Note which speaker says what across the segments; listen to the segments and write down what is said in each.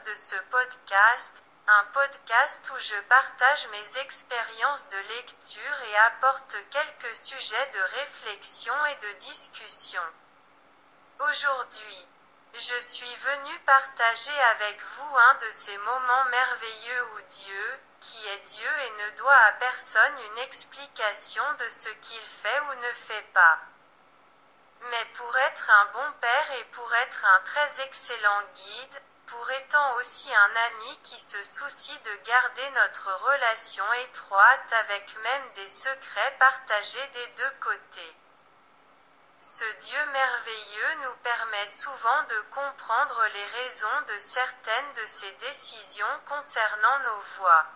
Speaker 1: de ce podcast, un podcast où je partage mes expériences de lecture et apporte quelques sujets de réflexion et de discussion. Aujourd'hui, je suis venu partager avec vous un de ces moments merveilleux où Dieu, qui est Dieu et ne doit à personne une explication de ce qu'il fait ou ne fait pas. Mais pour être un bon père et pour être un très excellent guide, pour étant aussi un ami qui se soucie de garder notre relation étroite avec même des secrets partagés des deux côtés. Ce Dieu merveilleux nous permet souvent de comprendre les raisons de certaines de ses décisions concernant nos voies.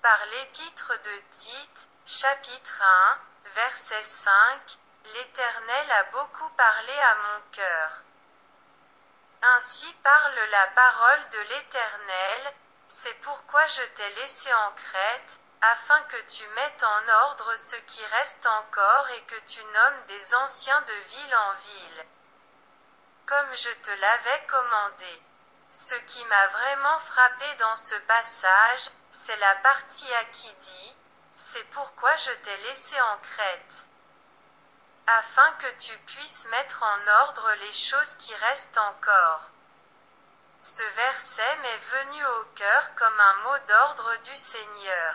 Speaker 1: Par l'épître de Tite, chapitre 1, verset 5, L'Éternel a beaucoup parlé à mon cœur. Ainsi parle la parole de l'Éternel, c'est pourquoi je t'ai laissé en Crète, afin que tu mettes en ordre ce qui reste encore et que tu nommes des anciens de ville en ville. Comme je te l'avais commandé. Ce qui m'a vraiment frappé dans ce passage, c'est la partie à qui dit, c'est pourquoi je t'ai laissé en Crète afin que tu puisses mettre en ordre les choses qui restent encore. Ce verset m'est venu au cœur comme un mot d'ordre du Seigneur,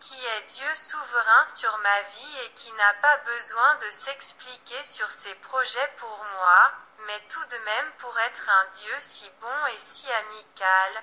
Speaker 1: qui est Dieu souverain sur ma vie et qui n'a pas besoin de s'expliquer sur ses projets pour moi, mais tout de même pour être un Dieu si bon et si amical.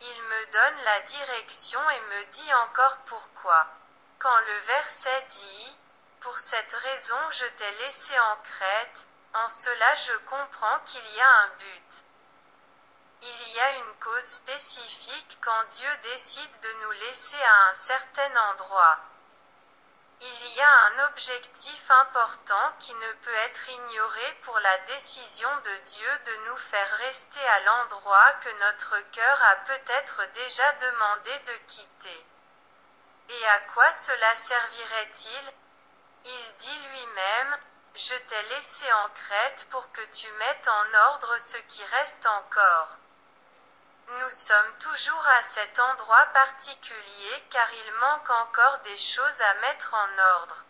Speaker 1: Il me donne la direction et me dit encore pourquoi. Quand le verset dit, pour cette raison je t'ai laissé en Crète, en cela je comprends qu'il y a un but. Il y a une cause spécifique quand Dieu décide de nous laisser à un certain endroit. Il y a un objectif important qui ne peut être ignoré pour la décision de Dieu de nous faire rester à l'endroit que notre cœur a peut-être déjà demandé de quitter. Et à quoi cela servirait-il? Il dit lui-même, Je t'ai laissé en Crète pour que tu mettes en ordre ce qui reste encore. Nous sommes toujours à cet endroit particulier car il manque encore des choses à mettre en ordre.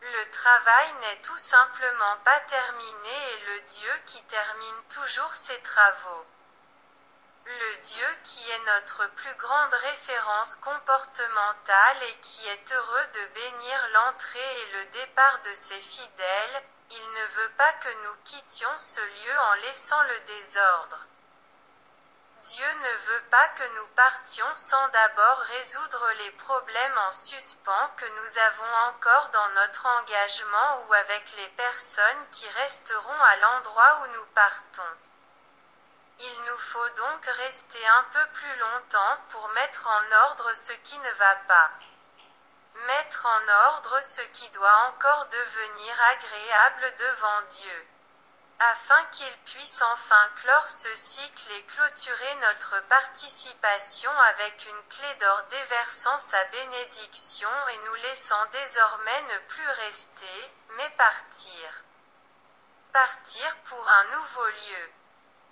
Speaker 1: Le travail n'est tout simplement pas terminé et le Dieu qui termine toujours ses travaux. Le Dieu qui est notre plus grande référence comportementale et qui est heureux de bénir l'entrée et le départ de ses fidèles, il ne veut pas que nous quittions ce lieu en laissant le désordre. Dieu ne veut pas que nous partions sans d'abord résoudre les problèmes en suspens que nous avons encore dans notre engagement ou avec les personnes qui resteront à l'endroit où nous partons. Il nous faut donc rester un peu plus longtemps pour mettre en ordre ce qui ne va pas. Mettre en ordre ce qui doit encore devenir agréable devant Dieu. Afin qu'il puisse enfin clore ce cycle et clôturer notre participation avec une clé d'or déversant sa bénédiction et nous laissant désormais ne plus rester, mais partir. Partir pour un nouveau lieu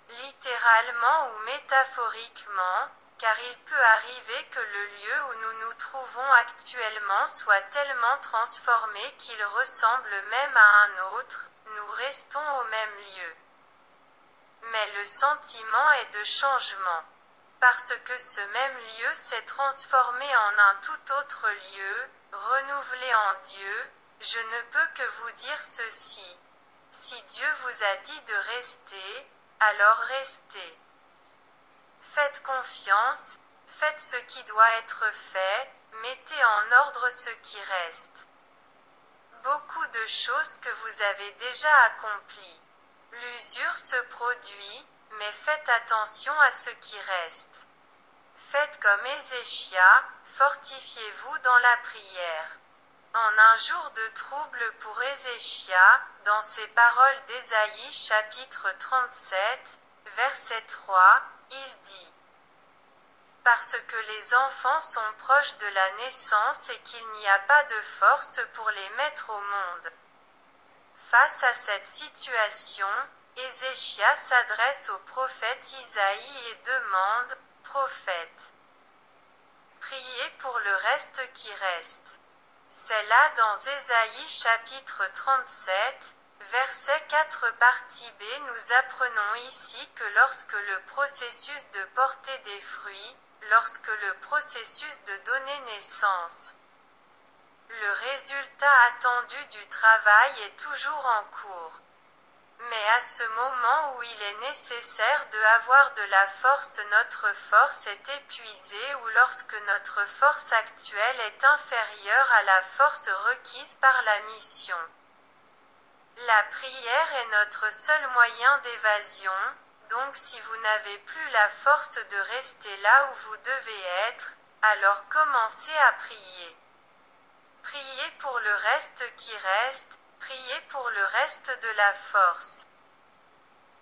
Speaker 1: littéralement ou métaphoriquement, car il peut arriver que le lieu où nous nous trouvons actuellement soit tellement transformé qu'il ressemble même à un autre, nous restons au même lieu. Mais le sentiment est de changement. Parce que ce même lieu s'est transformé en un tout autre lieu, renouvelé en Dieu, je ne peux que vous dire ceci. Si Dieu vous a dit de rester, alors restez. Faites confiance, faites ce qui doit être fait, mettez en ordre ce qui reste. Beaucoup de choses que vous avez déjà accomplies. L'usure se produit, mais faites attention à ce qui reste. Faites comme Ézéchia, fortifiez-vous dans la prière. En un jour de trouble pour Ézéchia, dans ses paroles d'Ésaïe chapitre 37, verset 3, il dit Parce que les enfants sont proches de la naissance et qu'il n'y a pas de force pour les mettre au monde. Face à cette situation, Ézéchias s'adresse au prophète Isaïe et demande, Prophète, priez pour le reste qui reste. C'est là dans Ésaïe chapitre 37, verset 4 partie B nous apprenons ici que lorsque le processus de porter des fruits, lorsque le processus de donner naissance, le résultat attendu du travail est toujours en cours. Mais à ce moment où il est nécessaire de avoir de la force, notre force est épuisée ou lorsque notre force actuelle est inférieure à la force requise par la mission. La prière est notre seul moyen d'évasion, donc si vous n'avez plus la force de rester là où vous devez être, alors commencez à prier. Priez pour le reste qui reste, priez pour le reste de la force.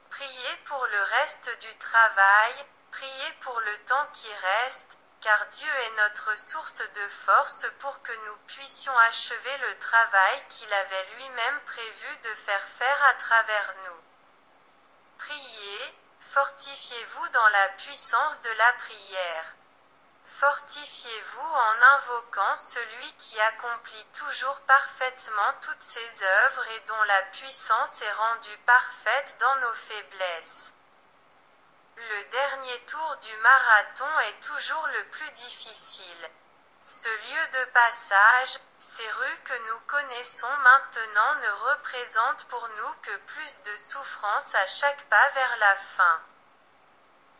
Speaker 1: Priez pour le reste du travail, priez pour le temps qui reste, car Dieu est notre source de force pour que nous puissions achever le travail qu'il avait lui-même prévu de faire faire à travers nous. Priez, fortifiez-vous dans la puissance de la prière. Fortifiez-vous en invoquant celui qui accomplit toujours parfaitement toutes ses œuvres et dont la puissance est rendue parfaite dans nos faiblesses. Le dernier tour du marathon est toujours le plus difficile. Ce lieu de passage, ces rues que nous connaissons maintenant ne représentent pour nous que plus de souffrance à chaque pas vers la fin.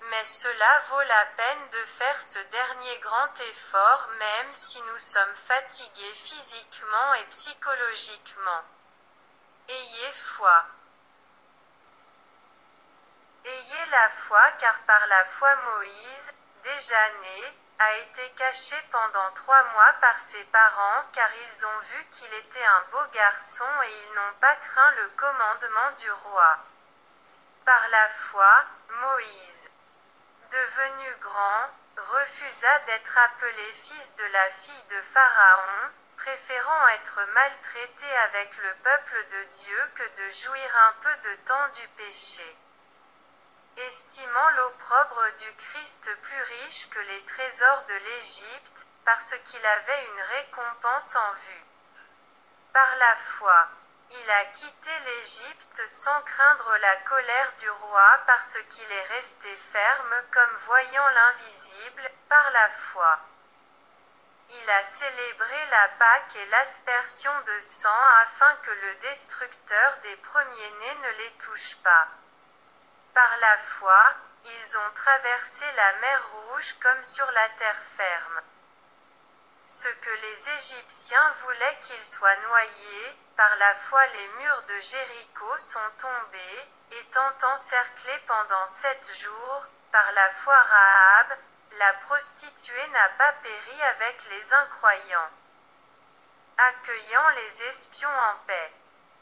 Speaker 1: Mais cela vaut la peine de faire ce dernier grand effort même si nous sommes fatigués physiquement et psychologiquement. Ayez foi. Ayez la foi car par la foi Moïse, déjà né, a été caché pendant trois mois par ses parents car ils ont vu qu'il était un beau garçon et ils n'ont pas craint le commandement du roi. Par la foi, Moïse devenu grand, refusa d'être appelé fils de la fille de Pharaon, préférant être maltraité avec le peuple de Dieu que de jouir un peu de temps du péché. Estimant l'opprobre du Christ plus riche que les trésors de l'Égypte, parce qu'il avait une récompense en vue. Par la foi, il a quitté l'Égypte sans craindre la colère du roi parce qu'il est resté ferme comme voyant l'invisible, par la foi. Il a célébré la Pâque et l'aspersion de sang afin que le destructeur des premiers-nés ne les touche pas. Par la foi, ils ont traversé la mer Rouge comme sur la terre ferme. Ce que les Égyptiens voulaient qu'ils soient noyés, par la foi les murs de Jéricho sont tombés, étant encerclés pendant sept jours, par la foi Rahab, la prostituée n'a pas péri avec les incroyants. Accueillant les espions en paix.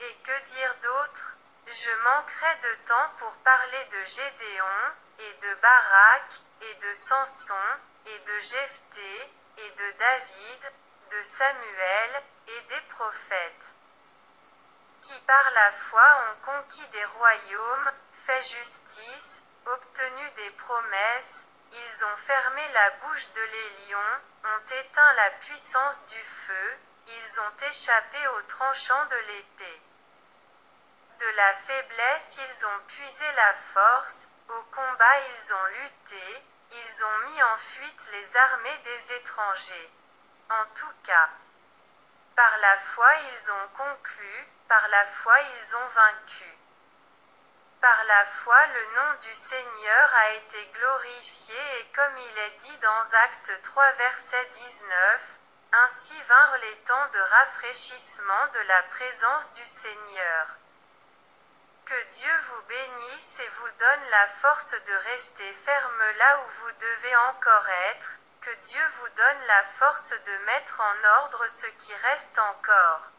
Speaker 1: Et que dire d'autre? Je manquerai de temps pour parler de Gédéon, et de Barak, et de Samson, et de Jephthé, et de David, de Samuel, et des prophètes qui par la foi ont conquis des royaumes, fait justice, obtenu des promesses, ils ont fermé la bouche de les lions, ont éteint la puissance du feu, ils ont échappé au tranchant de l'épée. De la faiblesse ils ont puisé la force, au combat ils ont lutté, ils ont mis en fuite les armées des étrangers. En tout cas, par la foi ils ont conclu, par la foi ils ont vaincu. Par la foi le nom du Seigneur a été glorifié et comme il est dit dans Acte 3 verset 19, ainsi vinrent les temps de rafraîchissement de la présence du Seigneur. Que Dieu vous bénisse et vous donne la force de rester ferme là où vous devez encore être, que Dieu vous donne la force de mettre en ordre ce qui reste encore.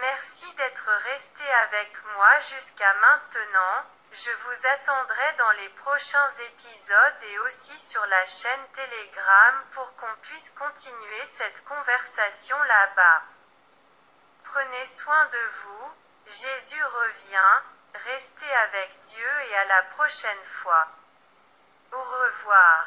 Speaker 1: Merci d'être resté avec moi jusqu'à maintenant, je vous attendrai dans les prochains épisodes et aussi sur la chaîne Telegram pour qu'on puisse continuer cette conversation là-bas. Prenez soin de vous, Jésus revient, restez avec Dieu et à la prochaine fois. Au revoir.